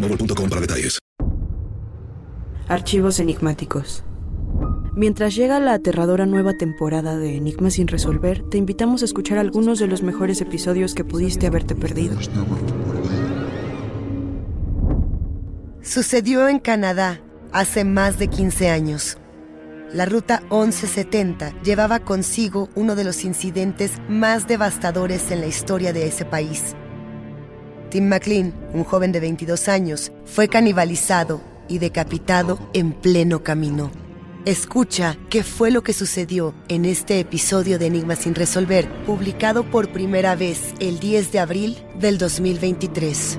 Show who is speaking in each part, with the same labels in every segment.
Speaker 1: boostmobile.com para detalles.
Speaker 2: Archivos enigmáticos. Mientras llega la aterradora nueva temporada de Enigmas sin resolver, te invitamos a escuchar algunos de los mejores episodios que pudiste haberte perdido.
Speaker 3: Sucedió en Canadá hace más de 15 años. La ruta 1170 llevaba consigo uno de los incidentes más devastadores en la historia de ese país. Tim McLean, un joven de 22 años, fue canibalizado y decapitado en pleno camino. Escucha qué fue lo que sucedió en este episodio de Enigma sin resolver, publicado por primera vez el 10 de abril del 2023.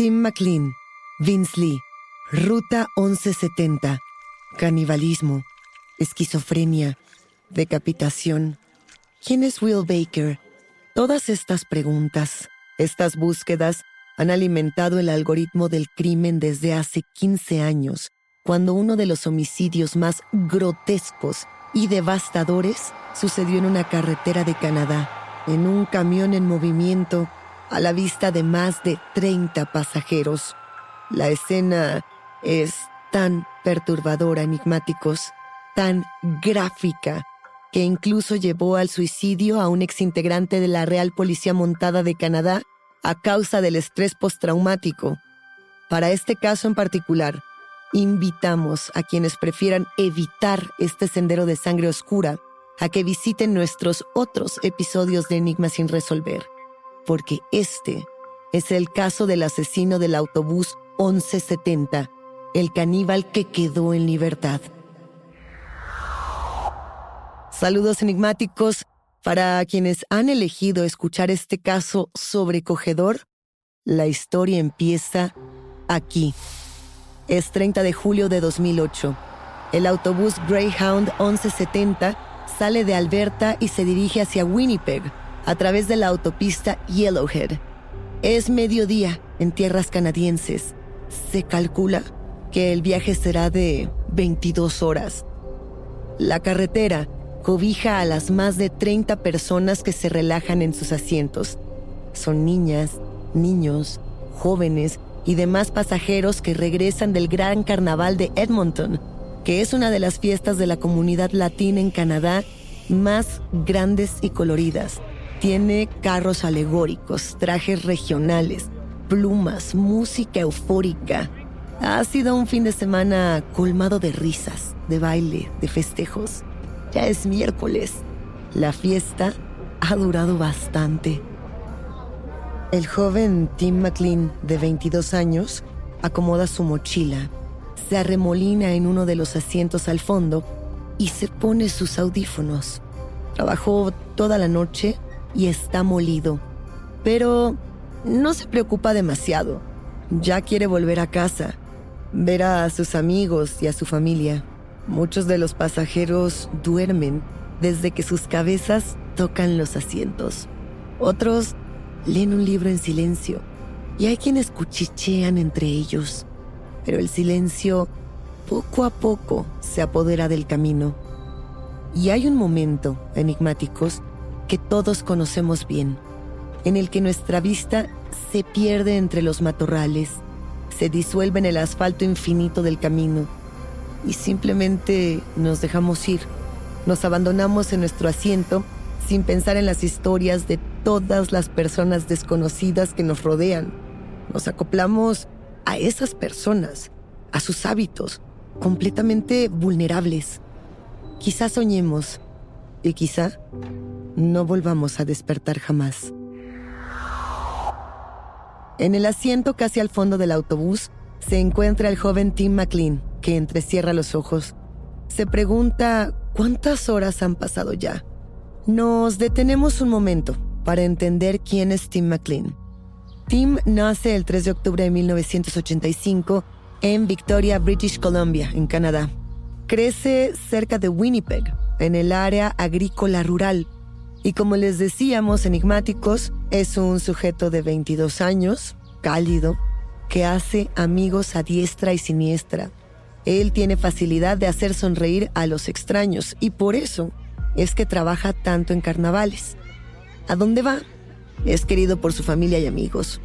Speaker 3: Tim McLean, Vince Lee, Ruta 1170, canibalismo, esquizofrenia, decapitación. ¿Quién es Will Baker? Todas estas preguntas, estas búsquedas, han alimentado el algoritmo del crimen desde hace 15 años, cuando uno de los homicidios más grotescos y devastadores sucedió en una carretera de Canadá, en un camión en movimiento a la vista de más de 30 pasajeros. La escena es tan perturbadora, enigmáticos, tan gráfica, que incluso llevó al suicidio a un exintegrante de la Real Policía Montada de Canadá a causa del estrés postraumático. Para este caso en particular, invitamos a quienes prefieran evitar este sendero de sangre oscura a que visiten nuestros otros episodios de Enigmas sin resolver porque este es el caso del asesino del autobús 1170, el caníbal que quedó en libertad. Saludos enigmáticos para quienes han elegido escuchar este caso sobrecogedor. La historia empieza aquí. Es 30 de julio de 2008. El autobús Greyhound 1170 sale de Alberta y se dirige hacia Winnipeg, a través de la autopista Yellowhead. Es mediodía en tierras canadienses. Se calcula que el viaje será de 22 horas. La carretera cobija a las más de 30 personas que se relajan en sus asientos. Son niñas, niños, jóvenes y demás pasajeros que regresan del Gran Carnaval de Edmonton, que es una de las fiestas de la comunidad latina en Canadá más grandes y coloridas. Tiene carros alegóricos, trajes regionales, plumas, música eufórica. Ha sido un fin de semana colmado de risas, de baile, de festejos. Ya es miércoles. La fiesta ha durado bastante. El joven Tim McLean, de 22 años, acomoda su mochila, se arremolina en uno de los asientos al fondo y se pone sus audífonos. Trabajó toda la noche y está molido, pero no se preocupa demasiado. Ya quiere volver a casa, ver a sus amigos y a su familia. Muchos de los pasajeros duermen desde que sus cabezas tocan los asientos. Otros leen un libro en silencio y hay quienes cuchichean entre ellos. Pero el silencio poco a poco se apodera del camino. Y hay un momento, enigmáticos, que todos conocemos bien, en el que nuestra vista se pierde entre los matorrales, se disuelve en el asfalto infinito del camino y simplemente nos dejamos ir. Nos abandonamos en nuestro asiento sin pensar en las historias de todas las personas desconocidas que nos rodean. Nos acoplamos a esas personas, a sus hábitos, completamente vulnerables. Quizá soñemos y quizá no volvamos a despertar jamás. En el asiento casi al fondo del autobús se encuentra el joven Tim McLean, que entrecierra los ojos. Se pregunta cuántas horas han pasado ya. Nos detenemos un momento para entender quién es Tim McLean. Tim nace el 3 de octubre de 1985 en Victoria, British Columbia, en Canadá. Crece cerca de Winnipeg, en el área agrícola rural. Y como les decíamos, enigmáticos, es un sujeto de 22 años, cálido, que hace amigos a diestra y siniestra. Él tiene facilidad de hacer sonreír a los extraños y por eso es que trabaja tanto en carnavales. ¿A dónde va? Es querido por su familia y amigos.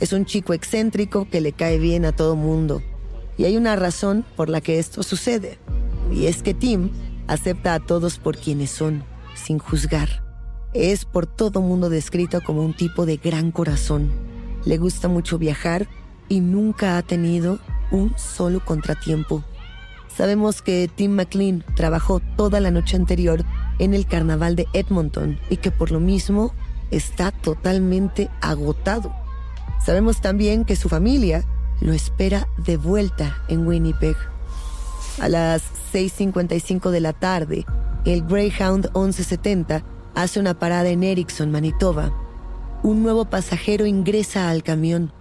Speaker 3: Es un chico excéntrico que le cae bien a todo mundo. Y hay una razón por la que esto sucede. Y es que Tim acepta a todos por quienes son, sin juzgar. Es por todo mundo descrito como un tipo de gran corazón. Le gusta mucho viajar y nunca ha tenido un solo contratiempo. Sabemos que Tim McLean trabajó toda la noche anterior en el carnaval de Edmonton y que por lo mismo está totalmente agotado. Sabemos también que su familia lo espera de vuelta en Winnipeg. A las 6.55 de la tarde, el Greyhound 1170 hace una parada en Erickson, Manitoba. Un nuevo pasajero ingresa al camión.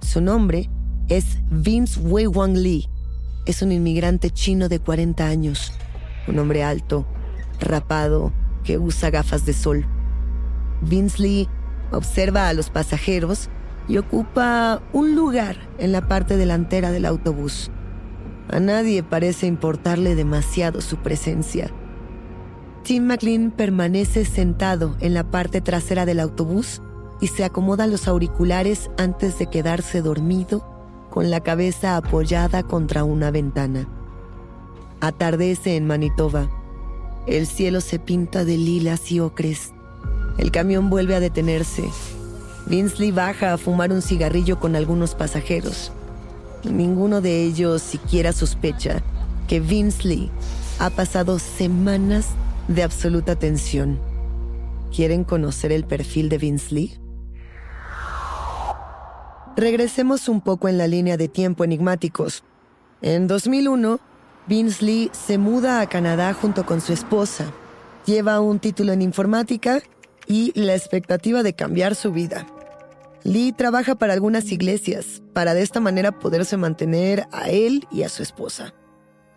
Speaker 3: Su nombre es Vince Wei Wang Lee. Es un inmigrante chino de 40 años, un hombre alto, rapado, que usa gafas de sol. Vince Lee observa a los pasajeros y ocupa un lugar en la parte delantera del autobús. A nadie parece importarle demasiado su presencia. Tim McLean permanece sentado en la parte trasera del autobús y se acomoda los auriculares antes de quedarse dormido con la cabeza apoyada contra una ventana. Atardece en Manitoba. El cielo se pinta de lilas y ocres. El camión vuelve a detenerse. Vinsley baja a fumar un cigarrillo con algunos pasajeros. Ninguno de ellos siquiera sospecha que Vinsley ha pasado semanas de absoluta tensión. ¿Quieren conocer el perfil de Vinsley? Regresemos un poco en la línea de tiempo enigmáticos. En 2001, Vince Lee se muda a Canadá junto con su esposa. Lleva un título en informática y la expectativa de cambiar su vida. Lee trabaja para algunas iglesias para de esta manera poderse mantener a él y a su esposa.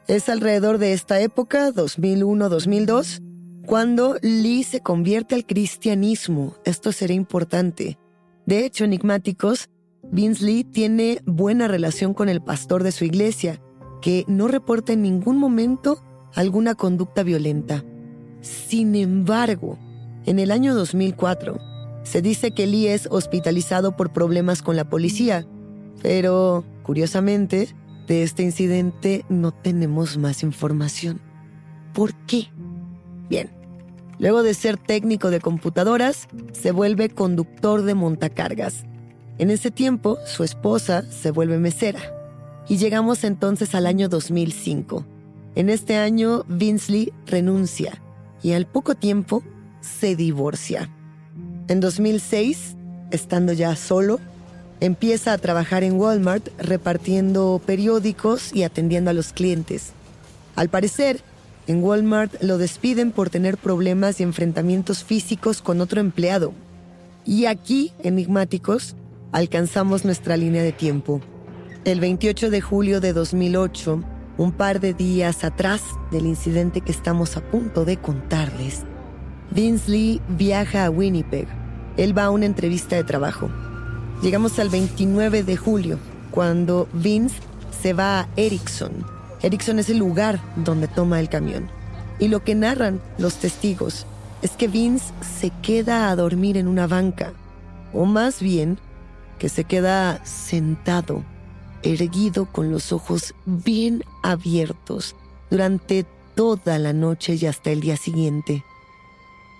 Speaker 3: Es alrededor de esta época, 2001-2002, cuando Lee se convierte al cristianismo. Esto será importante. De hecho, enigmáticos, Vince Lee tiene buena relación con el pastor de su iglesia, que no reporta en ningún momento alguna conducta violenta. Sin embargo, en el año 2004, Se dice que Lee es hospitalizado por problemas con la policía, pero, curiosamente, de este incidente no tenemos más información. ¿Por qué? Bien, luego de ser técnico de computadoras, se vuelve conductor de montacargas. En ese tiempo, su esposa se vuelve mesera. Y llegamos entonces al año 2005. En este año, Vince Lee renuncia y al poco tiempo se divorcia. En 2006, estando ya solo, empieza a trabajar en Walmart repartiendo periódicos y atendiendo a los clientes. Al parecer, en Walmart lo despiden por tener problemas y enfrentamientos físicos con otro empleado. Y aquí, enigmáticos, alcanzamos nuestra línea de tiempo. El 28 de julio de 2008, un par de días atrás del incidente que estamos a punto de contarles, Vince Lee viaja a Winnipeg. Él va a una entrevista de trabajo. Llegamos al 29 de julio, cuando Vince se va a Erickson. Erickson es el lugar donde toma el camión. Y lo que narran los testigos es que Vince se queda a dormir en una banca, o más bien que se queda sentado, erguido con los ojos bien abiertos durante toda la noche y hasta el día siguiente.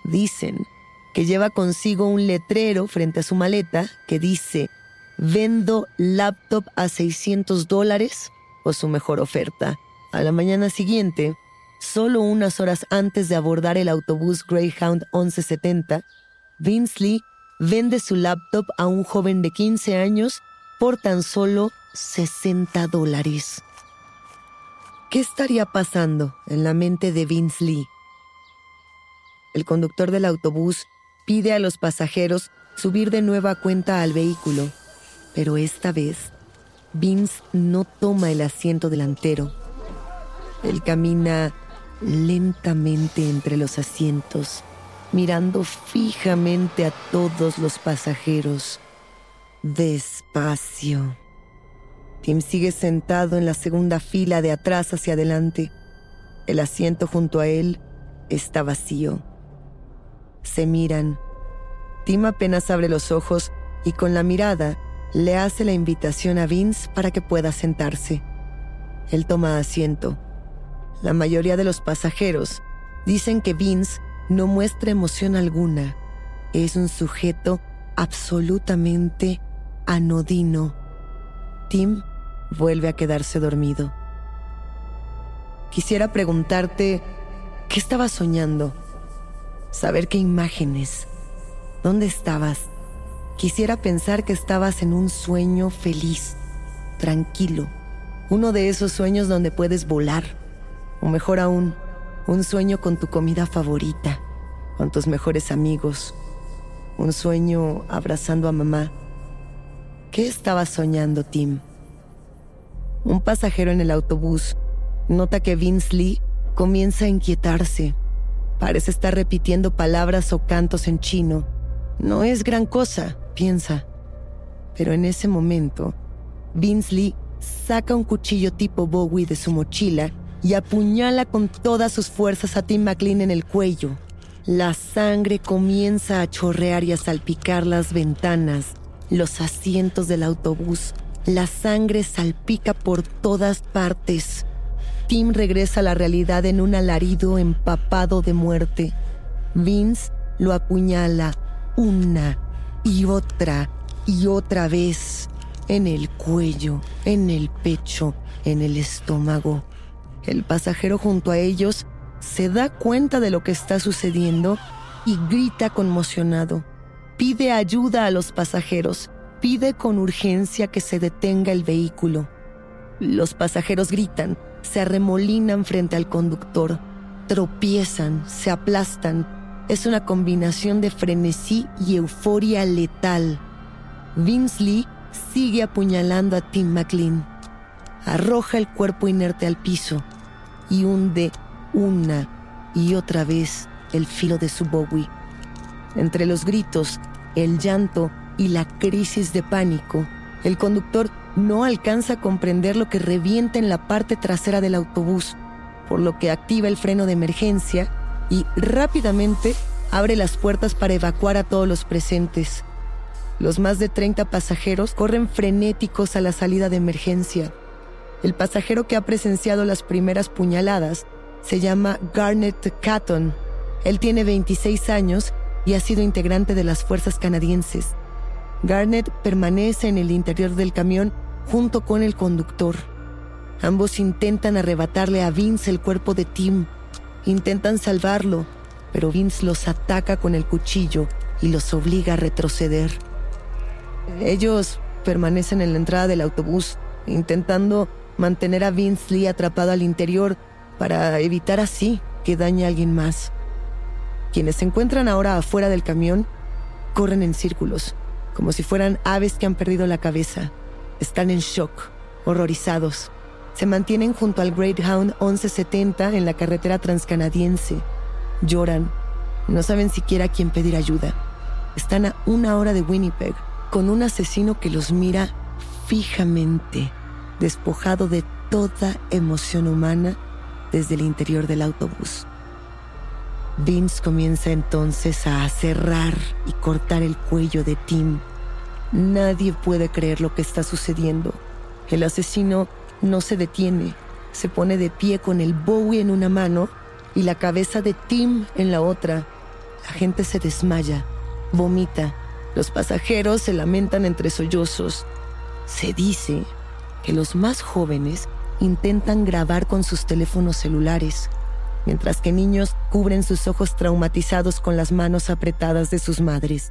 Speaker 3: Dicen que lleva consigo un letrero frente a su maleta que dice, vendo laptop a 600 dólares o su mejor oferta. A la mañana siguiente, solo unas horas antes de abordar el autobús Greyhound 1170, Vince Lee vende su laptop a un joven de 15 años por tan solo 60 dólares. ¿Qué estaría pasando en la mente de Vince Lee? El conductor del autobús pide a los pasajeros subir de nueva cuenta al vehículo, pero esta vez Vince no toma el asiento delantero. Él camina lentamente entre los asientos, mirando fijamente a todos los pasajeros. Despacio. Tim sigue sentado en la segunda fila de atrás hacia adelante. El asiento junto a él está vacío. Se miran. Tim apenas abre los ojos y con la mirada le hace la invitación a Vince para que pueda sentarse. Él toma asiento. La mayoría de los pasajeros dicen que Vince no muestra emoción alguna. Es un sujeto absolutamente anodino. Tim vuelve a quedarse dormido. Quisiera preguntarte, ¿qué estabas soñando? Saber qué imágenes. ¿Dónde estabas? Quisiera pensar que estabas en un sueño feliz, tranquilo. Uno de esos sueños donde puedes volar. O mejor aún, un sueño con tu comida favorita, con tus mejores amigos. Un sueño abrazando a mamá. ¿Qué estabas soñando, Tim? Un pasajero en el autobús nota que Vince Lee comienza a inquietarse. Parece estar repitiendo palabras o cantos en chino. No es gran cosa, piensa. Pero en ese momento, Vince Lee saca un cuchillo tipo Bowie de su mochila y apuñala con todas sus fuerzas a Tim McLean en el cuello. La sangre comienza a chorrear y a salpicar las ventanas, los asientos del autobús, la sangre salpica por todas partes. Tim regresa a la realidad en un alarido empapado de muerte. Vince lo apuñala una y otra y otra vez en el cuello, en el pecho, en el estómago. El pasajero junto a ellos se da cuenta de lo que está sucediendo y grita conmocionado. Pide ayuda a los pasajeros pide con urgencia que se detenga el vehículo. Los pasajeros gritan, se arremolinan frente al conductor, tropiezan, se aplastan. Es una combinación de frenesí y euforia letal. Vince Lee sigue apuñalando a Tim McLean. Arroja el cuerpo inerte al piso y hunde una y otra vez el filo de su Bowie. Entre los gritos, el llanto y la crisis de pánico, el conductor no alcanza a comprender lo que revienta en la parte trasera del autobús, por lo que activa el freno de emergencia y rápidamente abre las puertas para evacuar a todos los presentes. Los más de 30 pasajeros corren frenéticos a la salida de emergencia. El pasajero que ha presenciado las primeras puñaladas se llama Garnet Catton. Él tiene 26 años y ha sido integrante de las fuerzas canadienses. Garnet permanece en el interior del camión junto con el conductor. Ambos intentan arrebatarle a Vince el cuerpo de Tim. Intentan salvarlo, pero Vince los ataca con el cuchillo y los obliga a retroceder. Ellos permanecen en la entrada del autobús, intentando mantener a Vince Lee atrapado al interior para evitar así que dañe a alguien más. Quienes se encuentran ahora afuera del camión corren en círculos, como si fueran aves que han perdido la cabeza. Están en shock, horrorizados. Se mantienen junto al Greyhound 1170 en la carretera transcanadiense. Lloran. No saben siquiera a quién pedir ayuda. Están a una hora de Winnipeg, con un asesino que los mira fijamente, despojado de toda emoción humana desde el interior del autobús. Vince comienza entonces a cerrar y cortar el cuello de Tim. Nadie puede creer lo que está sucediendo. El asesino no se detiene, se pone de pie con el Bowie en una mano y la cabeza de Tim en la otra. La gente se desmaya, vomita. Los pasajeros se lamentan entre sollozos. Se dice que los más jóvenes intentan grabar con sus teléfonos celulares, mientras que niños cubren sus ojos traumatizados con las manos apretadas de sus madres.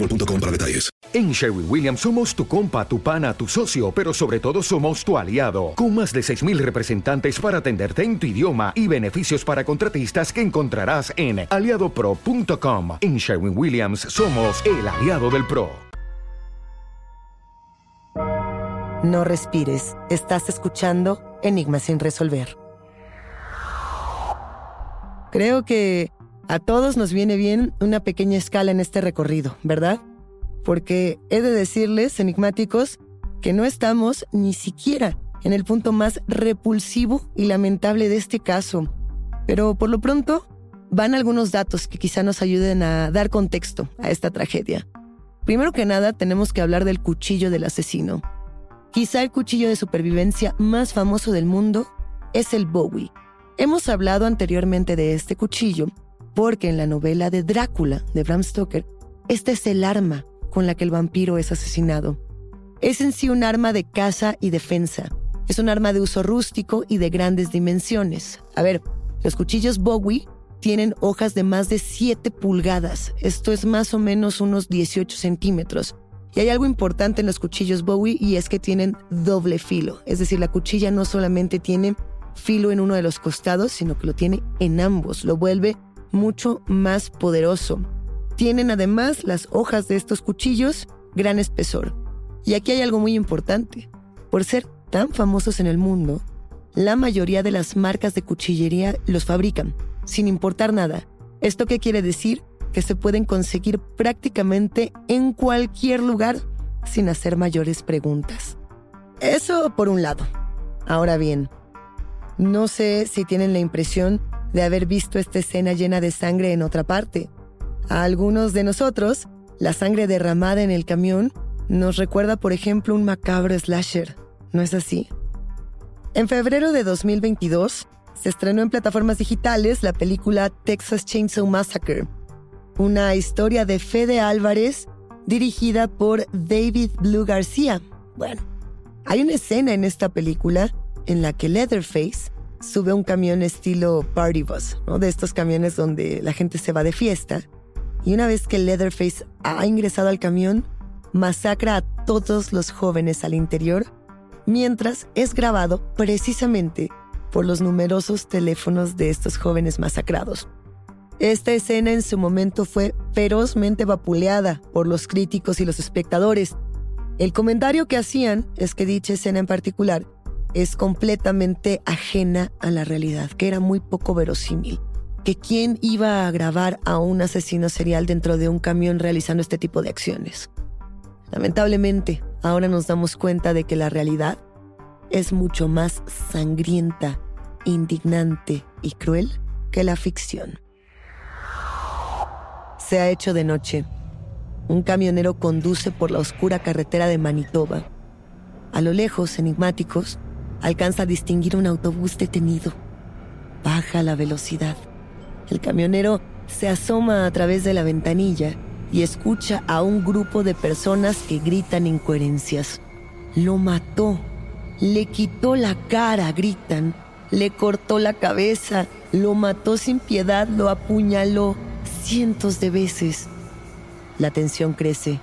Speaker 1: boostmobile.com para detalles.
Speaker 4: En Sherwin Williams somos tu compa, tu pana, tu socio, pero sobre todo somos tu aliado, con más de 6.000 representantes para atenderte en tu idioma y beneficios para contratistas que encontrarás en aliadopro.com. En Sherwin Williams somos el aliado del PRO.
Speaker 3: No respires, estás escuchando Enigmas sin resolver. Creo que a todos nos viene bien una pequeña escala en este recorrido, ¿verdad? Porque he de decirles, enigmáticos, que no estamos ni siquiera en el punto más repulsivo y lamentable de este caso. Pero por lo pronto van algunos datos que quizá nos ayuden a dar contexto a esta tragedia. Primero que nada, tenemos que hablar del cuchillo del asesino. Quizá el cuchillo de supervivencia más famoso del mundo es el Bowie. Hemos hablado anteriormente de este cuchillo porque en la novela de Drácula de Bram Stoker, este es el arma con la que el vampiro es asesinado. Es en sí un arma de caza y defensa. Es un arma de uso rústico y de grandes dimensiones. A ver, los cuchillos Bowie tienen hojas de más de 7 pulgadas. Esto es más o menos unos 18 centímetros. Y hay algo importante en los cuchillos Bowie y es que tienen doble filo. Es decir, la cuchilla no solamente tiene filo en uno de los costados, sino que lo tiene en ambos. Lo vuelve mucho más poderoso. Tienen además las hojas de estos cuchillos gran espesor. Y aquí hay algo muy importante. Por ser tan famosos en el mundo, la mayoría de las marcas de cuchillería los fabrican, sin importar nada. ¿Esto qué quiere decir? Que se pueden conseguir prácticamente en cualquier lugar sin hacer mayores preguntas. Eso por un lado. Ahora bien, no sé si tienen la impresión de haber visto esta escena llena de sangre en otra parte. A algunos de nosotros, la sangre derramada en el camión nos recuerda, por ejemplo, un macabro slasher. ¿No es así? En febrero de 2022, se estrenó en plataformas digitales la película Texas Chainsaw Massacre. una historia de Fede Álvarez dirigida por David Blue García. Bueno, hay una escena en esta película en la que Leatherface sube un camión estilo party bus, ¿no? de estos camiones donde la gente se va de fiesta. Y una vez que Leatherface ha ingresado al camión, masacra a todos los jóvenes al interior, mientras es grabado precisamente por los numerosos teléfonos de estos jóvenes masacrados. Esta escena en su momento fue ferozmente vapuleada por los críticos y los espectadores. El comentario que hacían es que dicha escena en particular es completamente ajena a la realidad, que era muy poco verosímil. Que quién iba a grabar a un asesino serial dentro de un camión realizando este tipo de acciones. Lamentablemente, ahora nos damos cuenta de que la realidad es mucho más sangrienta, indignante y cruel que la ficción. Se ha hecho de noche. Un camionero conduce por la oscura carretera de Manitoba. A lo lejos, enigmáticos, alcanza a distinguir un autobús detenido. Baja la velocidad. El camionero se asoma a través de la ventanilla y escucha a un grupo de personas que gritan incoherencias. Lo mató, le quitó la cara, gritan, le cortó la cabeza, lo mató sin piedad, lo apuñaló cientos de veces. La tensión crece.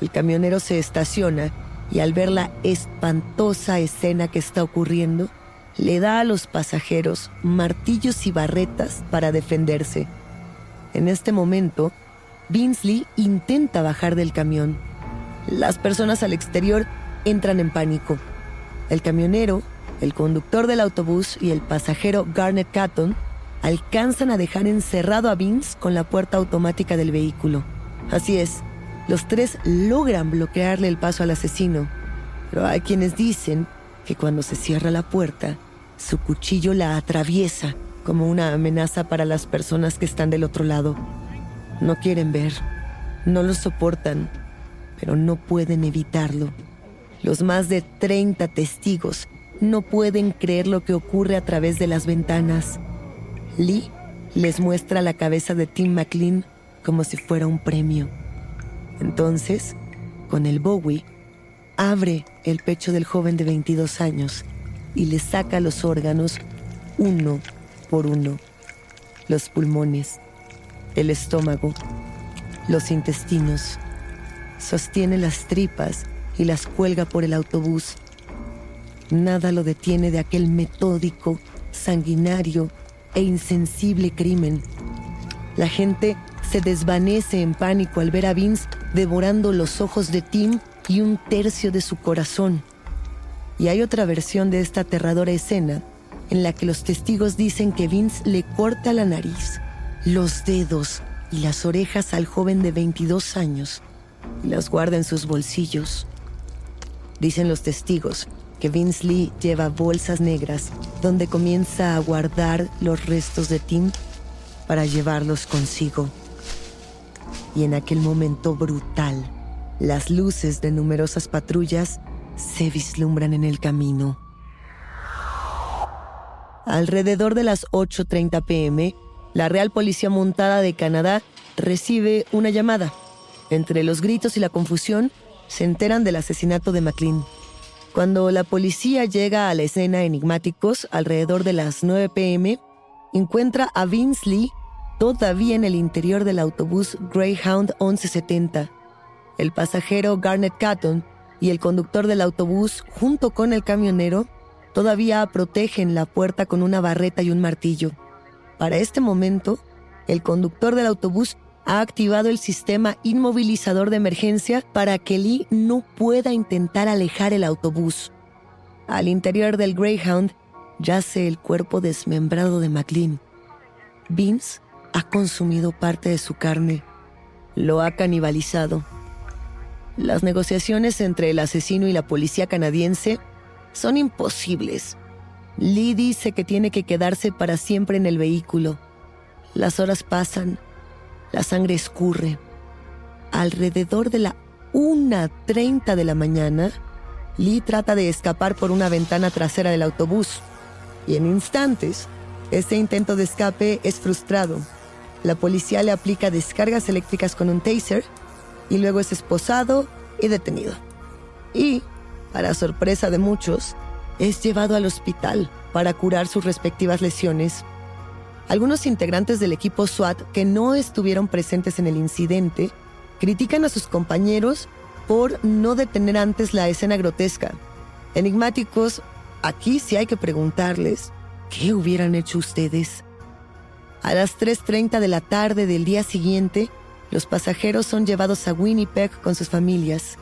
Speaker 3: El camionero se estaciona y al ver la espantosa escena que está ocurriendo, le da a los pasajeros martillos y barretas para defenderse. En este momento, Binsley intenta bajar del camión. Las personas al exterior entran en pánico. El camionero, el conductor del autobús y el pasajero Garnet Catton alcanzan a dejar encerrado a Vince con la puerta automática del vehículo. Así es, los tres logran bloquearle el paso al asesino, pero hay quienes dicen que cuando se cierra la puerta, su cuchillo la atraviesa como una amenaza para las personas que están del otro lado. No quieren ver, no lo soportan, pero no pueden evitarlo. Los más de 30 testigos no pueden creer lo que ocurre a través de las ventanas. Lee les muestra la cabeza de Tim McLean como si fuera un premio. Entonces, con el Bowie, abre el pecho del joven de 22 años y le saca los órganos uno por uno. Los pulmones, el estómago, los intestinos. Sostiene las tripas y las cuelga por el autobús. Nada lo detiene de aquel metódico, sanguinario e insensible crimen. La gente se desvanece en pánico al ver a Vince devorando los ojos de Tim y un tercio de su corazón. Y hay otra versión de esta aterradora escena en la que los testigos dicen que Vince le corta la nariz, los dedos y las orejas al joven de 22 años y las guarda en sus bolsillos. Dicen los testigos que Vince Lee lleva bolsas negras donde comienza a guardar los restos de Tim para llevarlos consigo. Y en aquel momento brutal, las luces de numerosas patrullas se vislumbran en el camino. Alrededor de las 8.30 pm, la Real Policía Montada de Canadá recibe una llamada. Entre los gritos y la confusión, se enteran del asesinato de McLean. Cuando la policía llega a la escena enigmáticos alrededor de las 9 pm, encuentra a Vince Lee todavía en el interior del autobús Greyhound 1170. El pasajero Garnet Catton y el conductor del autobús, junto con el camionero, todavía protegen la puerta con una barreta y un martillo. Para este momento, el conductor del autobús ha activado el sistema inmovilizador de emergencia para que Lee no pueda intentar alejar el autobús. Al interior del Greyhound yace el cuerpo desmembrado de McLean. Vince ha consumido parte de su carne. Lo ha canibalizado. Las negociaciones entre el asesino y la policía canadiense son imposibles. Lee dice que tiene que quedarse para siempre en el vehículo. Las horas pasan la sangre escurre. Alrededor de la 1.30 de la mañana, Lee trata de escapar por una ventana trasera del autobús. Y en instantes, ese intento de escape es frustrado. La policía le aplica descargas eléctricas con un taser y luego es esposado y detenido. Y, para sorpresa de muchos, es llevado al hospital para curar sus respectivas lesiones. Algunos integrantes del equipo SWAT que no estuvieron presentes en el incidente critican a sus compañeros por no detener antes la escena grotesca. Enigmáticos, aquí sí hay que preguntarles, ¿qué hubieran hecho ustedes? A las 3.30 de la tarde del día siguiente, los pasajeros son llevados a Winnipeg con sus familias.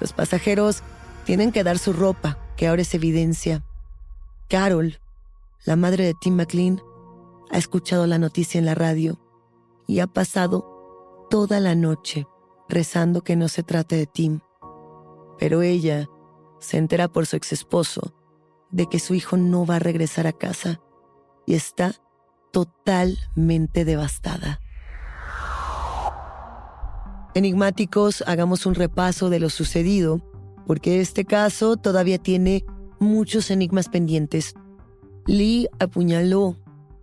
Speaker 3: Los pasajeros tienen que dar su ropa, que ahora es evidencia. Carol, la madre de Tim McLean, ha escuchado la noticia en la radio y ha pasado toda la noche rezando que no se trate de Tim. Pero ella se entera por su ex esposo de que su hijo no va a regresar a casa y está totalmente devastada. Enigmáticos, hagamos un repaso de lo sucedido, porque este caso todavía tiene muchos enigmas pendientes. Lee apuñaló,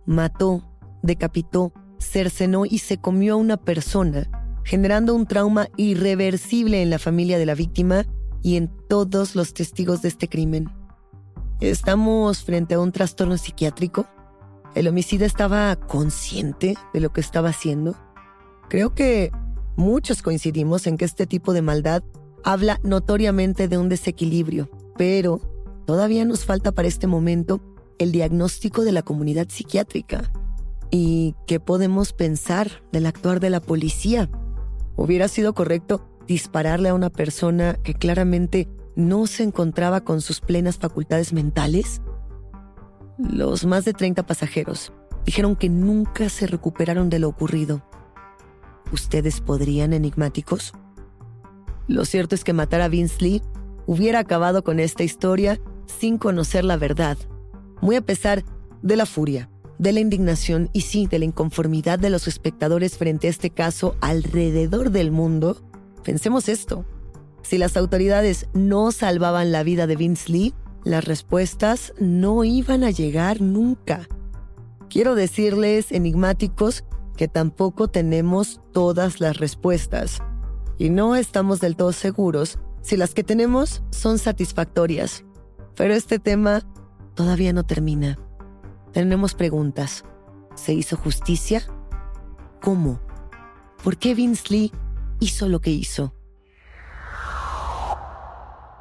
Speaker 3: mató, decapitó, cercenó y se comió a una persona generando un trauma irreversible en la familia de la víctima y en todos los testigos de este crimen. ¿Estamos frente a un trastorno psiquiátrico? ¿El homicida estaba consciente de lo que estaba haciendo? Creo que muchos coincidimos en que este tipo de maldad habla notoriamente de un desequilibrio, pero todavía nos falta para este momento el diagnóstico de la comunidad psiquiátrica. ¿Y qué podemos pensar del actuar de la policía ¿Hubiera sido correcto dispararle a una persona que claramente no se encontraba con sus plenas facultades mentales? Los más de 30 pasajeros dijeron que nunca se recuperaron de lo ocurrido. ¿Ustedes podrían enigmáticos? Lo cierto es que matar a Vince Lee hubiera acabado con esta historia sin conocer la verdad, muy a pesar de la furia de la indignación y sí, de la inconformidad de los espectadores frente a este caso alrededor del mundo, pensemos esto. Si las autoridades no salvaban la vida de Vince Lee, las respuestas no iban a llegar nunca. Quiero decirles, enigmáticos, que tampoco tenemos todas las respuestas. Y no estamos del todo seguros si las que tenemos son satisfactorias. Pero este tema todavía no termina. Tenemos preguntas. ¿Se hizo justicia? ¿Cómo? ¿Por qué Vince Lee hizo lo que hizo?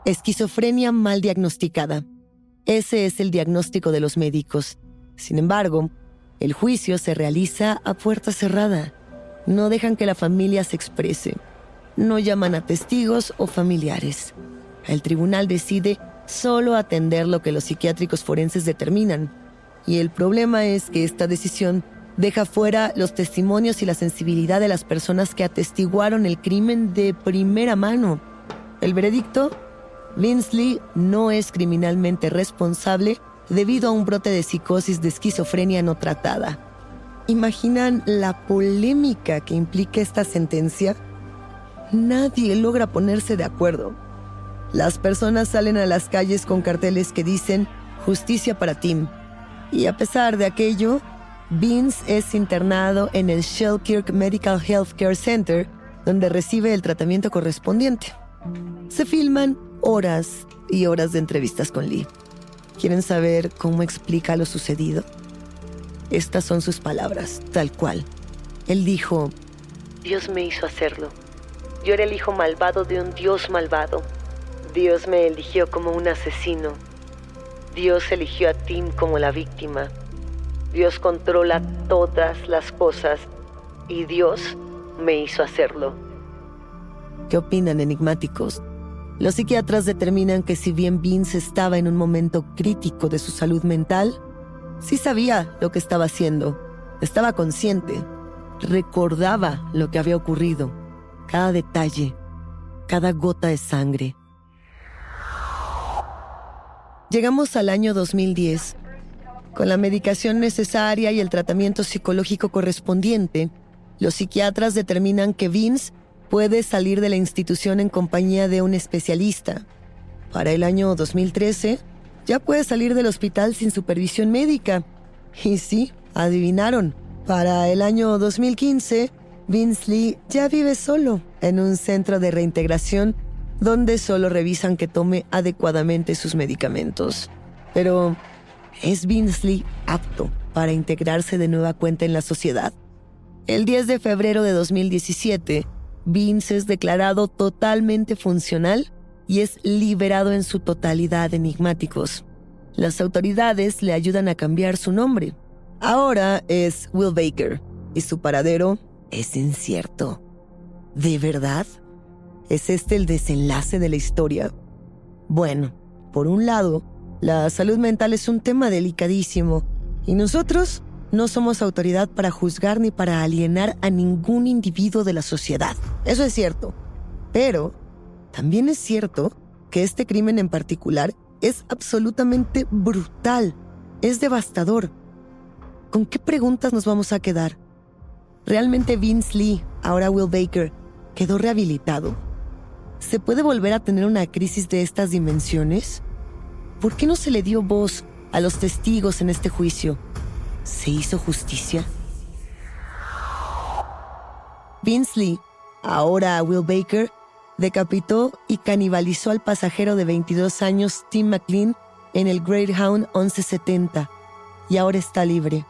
Speaker 3: Esquizofrenia mal diagnosticada. Ese es el diagnóstico de los médicos. Sin embargo, el juicio se realiza a puerta cerrada. No dejan que la familia se exprese. No llaman a testigos o familiares. El tribunal decide solo atender lo que los psiquiátricos forenses determinan y el problema es que esta decisión deja fuera los testimonios y la sensibilidad de las personas que atestiguaron el crimen de primera mano. El veredicto, Vince Lee no es criminalmente responsable debido a un brote de psicosis de esquizofrenia no tratada. ¿Imaginan la polémica que implica esta sentencia? Nadie logra ponerse de acuerdo. Las personas salen a las calles con carteles que dicen justicia para Tim, y a pesar de aquello, Vince es internado en el Shellkirk Medical Health Care Center, donde recibe el tratamiento correspondiente. Se filman horas y horas de entrevistas con Lee. ¿Quieren saber cómo explica lo sucedido? Estas son sus palabras, tal cual. Él dijo, Dios me hizo hacerlo. Yo era el hijo malvado de un Dios malvado. Dios me eligió como un asesino Dios eligió a Tim como la víctima. Dios controla todas las cosas y Dios me hizo hacerlo. ¿Qué opinan enigmáticos? Los psiquiatras determinan que si bien Vince estaba en un momento crítico de su salud mental, sí sabía lo que estaba haciendo, estaba consciente, recordaba lo que había ocurrido, cada detalle, cada gota de sangre. Llegamos al año 2010. Con la medicación necesaria y el tratamiento psicológico correspondiente, los psiquiatras determinan que Vince puede salir de la institución en compañía de un especialista. Para el año 2013, ya puede salir del hospital sin supervisión médica. Y sí, adivinaron, Para el año 2015, Vince ya vive solo en un centro de reintegración donde solo revisan que tome adecuadamente sus medicamentos. Pero, ¿es Vince apto para integrarse de nueva cuenta en la sociedad? El 10 de febrero de 2017, Vince es declarado totalmente funcional y es liberado en su totalidad enigmáticos. Las autoridades le ayudan a cambiar su nombre. Ahora es Will Baker y su paradero es incierto. ¿De verdad? ¿Es este el desenlace de la historia? Bueno, por un lado, la salud mental es un tema delicadísimo y nosotros no somos autoridad para juzgar ni para alienar a ningún individuo de la sociedad. Eso es cierto. Pero también es cierto que este crimen en particular es absolutamente brutal. Es devastador. ¿Con qué preguntas nos vamos a quedar? ¿Realmente Vince Lee, ahora Will Baker, quedó rehabilitado? ¿Se puede volver a tener una crisis de estas dimensiones? ¿Por qué no se le dio voz a los testigos en este juicio? ¿Se hizo justicia? Vince ahora Will Baker, decapitó y canibalizó al pasajero de 22 años Tim McLean en el Greyhound 1170 y ahora está libre.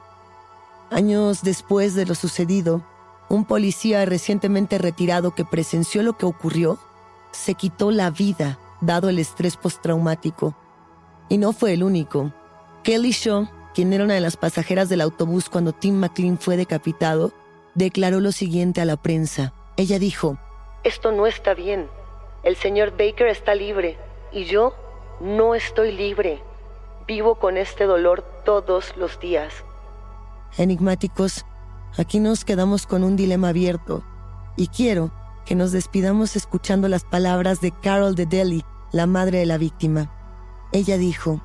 Speaker 3: Años después de lo sucedido, un policía recientemente retirado que presenció lo que ocurrió se quitó la vida dado el estrés postraumático. Y no fue el único. Kelly Shaw, quien era una de las pasajeras del autobús cuando Tim McLean fue decapitado, declaró lo siguiente a la prensa. Ella dijo, Esto no está bien. El señor Baker está libre y yo no estoy libre. Vivo con este dolor todos los días. Enigmáticos, aquí nos quedamos con un dilema abierto y quiero que nos despidamos escuchando las palabras de Carol de Delhi, la madre de la víctima. Ella dijo,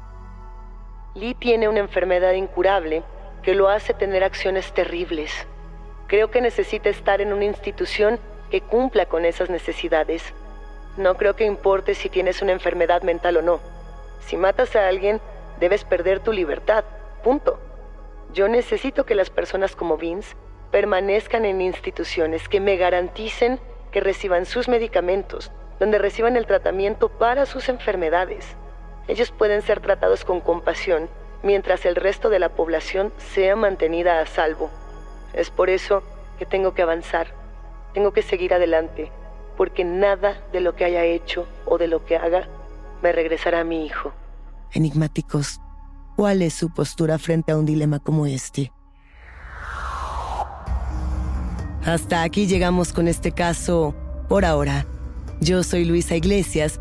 Speaker 3: Lee tiene una enfermedad incurable que lo hace tener acciones terribles. Creo que necesita estar en una institución que cumpla con esas necesidades. No creo que importe si tienes una enfermedad mental o no. Si matas a alguien, debes perder tu libertad. Punto. Yo necesito que las personas como Vince permanezcan en instituciones que me garanticen que reciban sus medicamentos, donde reciban el tratamiento para sus enfermedades. Ellos pueden ser tratados con compasión, mientras el resto de la población sea mantenida a salvo. Es por eso que tengo que avanzar, tengo que seguir adelante, porque nada de lo que haya hecho o de lo que haga me regresará a mi hijo. Enigmáticos, ¿cuál es su postura frente a un dilema como este? Hasta aquí llegamos con este caso por ahora. Yo soy Luisa Iglesias